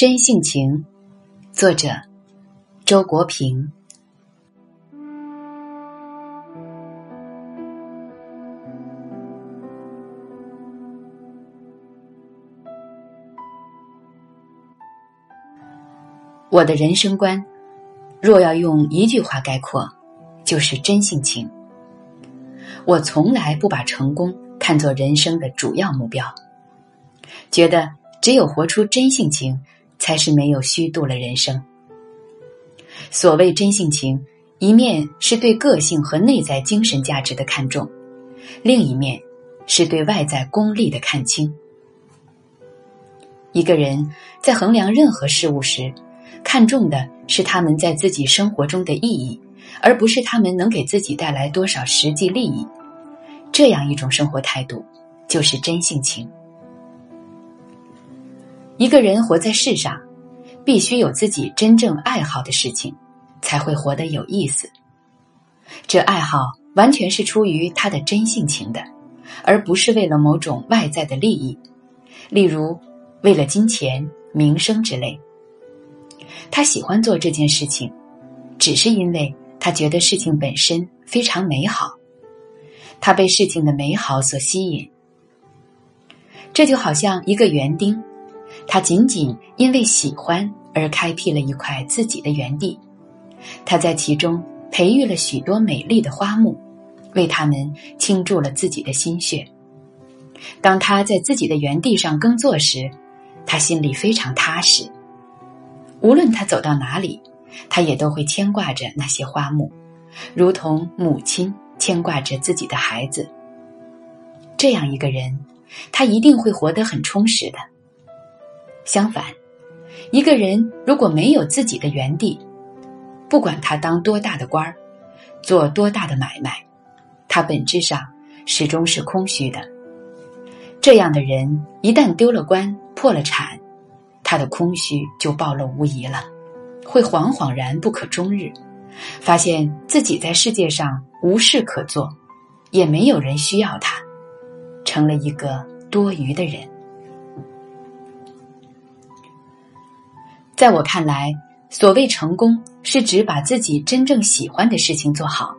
真性情，作者周国平。我的人生观，若要用一句话概括，就是真性情。我从来不把成功看作人生的主要目标，觉得只有活出真性情，才是没有虚度了人生。所谓真性情，一面是对个性和内在精神价值的看重，另一面是对外在功利的看轻。一个人在衡量任何事物时，看重的是他们在自己生活中的意义，而不是他们能给自己带来多少实际利益。这样一种生活态度，就是真性情。一个人活在世上，必须有自己真正爱好的事情，才会活得有意思。这爱好完全是出于他的真性情的，而不是为了某种外在的利益，例如为了金钱、名声之类。他喜欢做这件事情，只是因为他觉得事情本身非常美好，他被事情的美好所吸引。这就好像一个园丁，他仅仅因为喜欢而开辟了一块自己的园地，他在其中培育了许多美丽的花木，为他们倾注了自己的心血。当他在自己的园地上耕作时，他心里非常踏实。无论他走到哪里，他也都会牵挂着那些花木，如同母亲牵挂着自己的孩子。这样一个人，他一定会活得很充实的。相反，一个人如果没有自己的园地，不管他当多大的官儿，做多大的买卖，他本质上始终是空虚的。这样的人一旦丢了官，破了产。他的空虚就暴露无遗了，会惶惶然不可终日，发现自己在世界上无事可做，也没有人需要他，成了一个多余的人。在我看来，所谓成功，是指把自己真正喜欢的事情做好，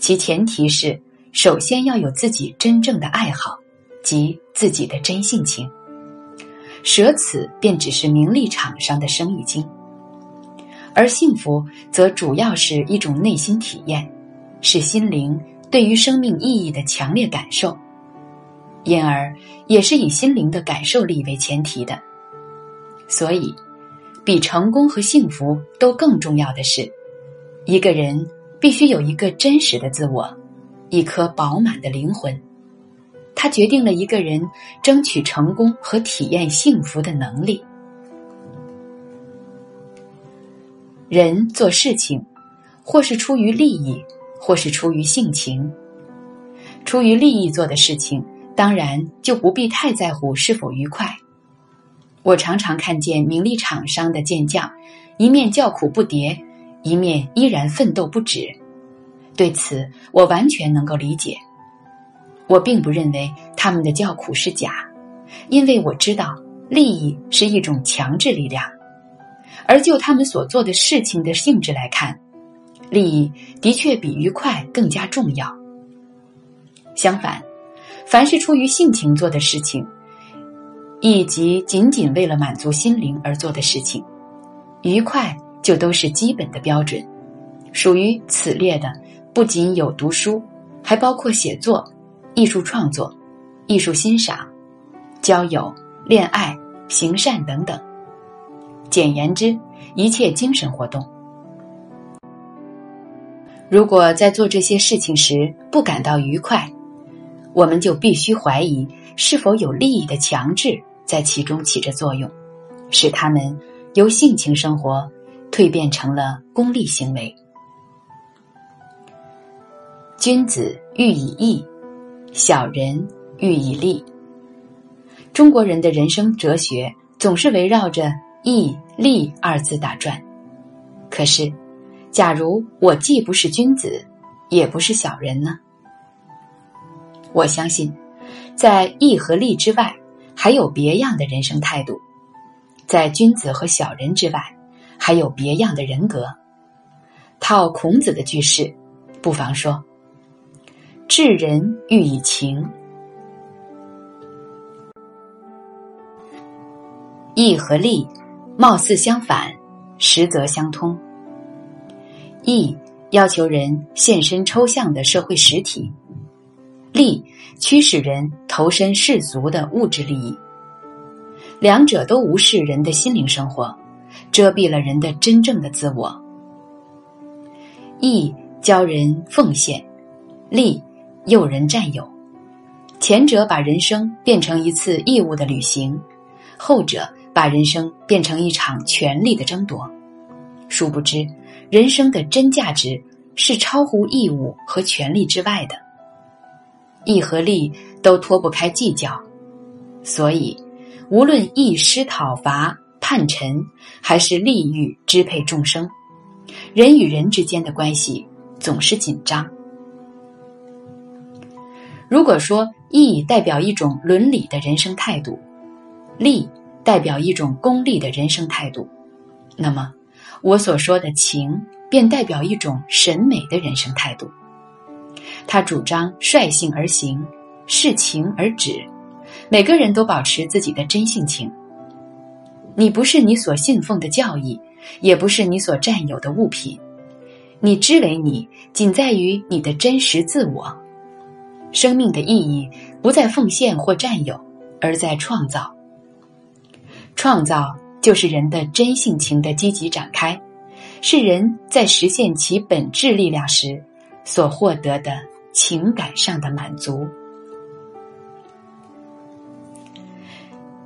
其前提是首先要有自己真正的爱好，即自己的真性情。舍此便只是名利场上的生意经，而幸福则主要是一种内心体验，是心灵对于生命意义的强烈感受，因而也是以心灵的感受力为前提的。所以，比成功和幸福都更重要的是，一个人必须有一个真实的自我，一颗饱满的灵魂。它决定了一个人争取成功和体验幸福的能力。人做事情，或是出于利益，或是出于性情。出于利益做的事情，当然就不必太在乎是否愉快。我常常看见名利场上的健将，一面叫苦不迭，一面依然奋斗不止。对此，我完全能够理解。我并不认为他们的叫苦是假，因为我知道利益是一种强制力量，而就他们所做的事情的性质来看，利益的确比愉快更加重要。相反，凡是出于性情做的事情，以及仅仅为了满足心灵而做的事情，愉快就都是基本的标准。属于此列的，不仅有读书，还包括写作。艺术创作、艺术欣赏、交友、恋爱、行善等等，简言之，一切精神活动。如果在做这些事情时不感到愉快，我们就必须怀疑是否有利益的强制在其中起着作用，使他们由性情生活蜕变成了功利行为。君子喻以义。小人欲以利。中国人的人生哲学总是围绕着义利二字打转。可是，假如我既不是君子，也不是小人呢？我相信，在义和利之外，还有别样的人生态度。在君子和小人之外，还有别样的人格。套孔子的句式，不妨说：“治人欲以情。”义和利，貌似相反，实则相通。义要求人现身抽象的社会实体，利驱使人投身世俗的物质利益。两者都无视人的心灵生活，遮蔽了人的真正的自我。义教人奉献，利诱人占有。前者把人生变成一次义务的旅行，后者。把人生变成一场权力的争夺，殊不知，人生的真价值是超乎义务和权力之外的。义和利都脱不开计较，所以，无论义师讨伐叛臣，还是利欲支配众生，人与人之间的关系总是紧张。如果说义代表一种伦理的人生态度，利。代表一种功利的人生态度，那么我所说的情，便代表一种审美的人生态度。他主张率性而行，视情而止。每个人都保持自己的真性情。你不是你所信奉的教义，也不是你所占有的物品。你之为你，仅在于你的真实自我。生命的意义不在奉献或占有，而在创造。创造就是人的真性情的积极展开，是人在实现其本质力量时所获得的情感上的满足。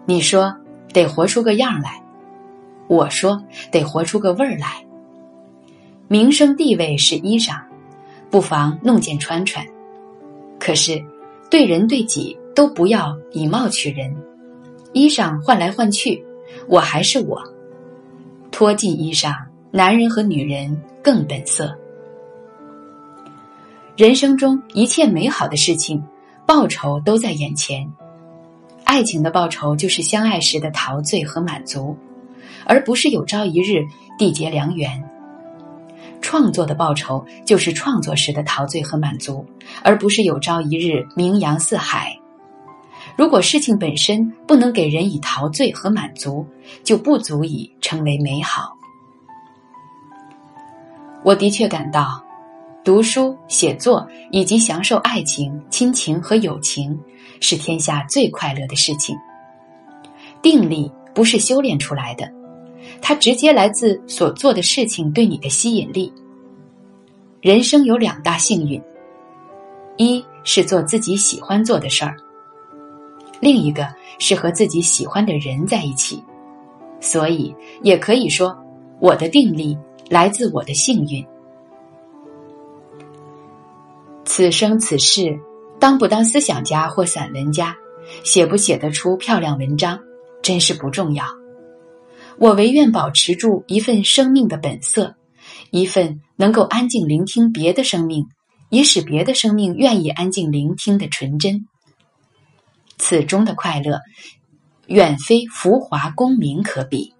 你说得活出个样来，我说得活出个味儿来。名声地位是衣裳，不妨弄件穿穿。可是对人对己都不要以貌取人。衣裳换来换去，我还是我。脱尽衣裳，男人和女人更本色。人生中一切美好的事情，报酬都在眼前。爱情的报酬就是相爱时的陶醉和满足，而不是有朝一日缔结良缘。创作的报酬就是创作时的陶醉和满足，而不是有朝一日名扬四海。如果事情本身不能给人以陶醉和满足，就不足以成为美好。我的确感到，读书、写作以及享受爱情、亲情和友情，是天下最快乐的事情。定力不是修炼出来的，它直接来自所做的事情对你的吸引力。人生有两大幸运，一是做自己喜欢做的事儿。另一个是和自己喜欢的人在一起，所以也可以说，我的定力来自我的幸运。此生此世，当不当思想家或散文家，写不写得出漂亮文章，真是不重要。我唯愿保持住一份生命的本色，一份能够安静聆听别的生命，也使别的生命愿意安静聆听的纯真。此中的快乐，远非浮华功名可比。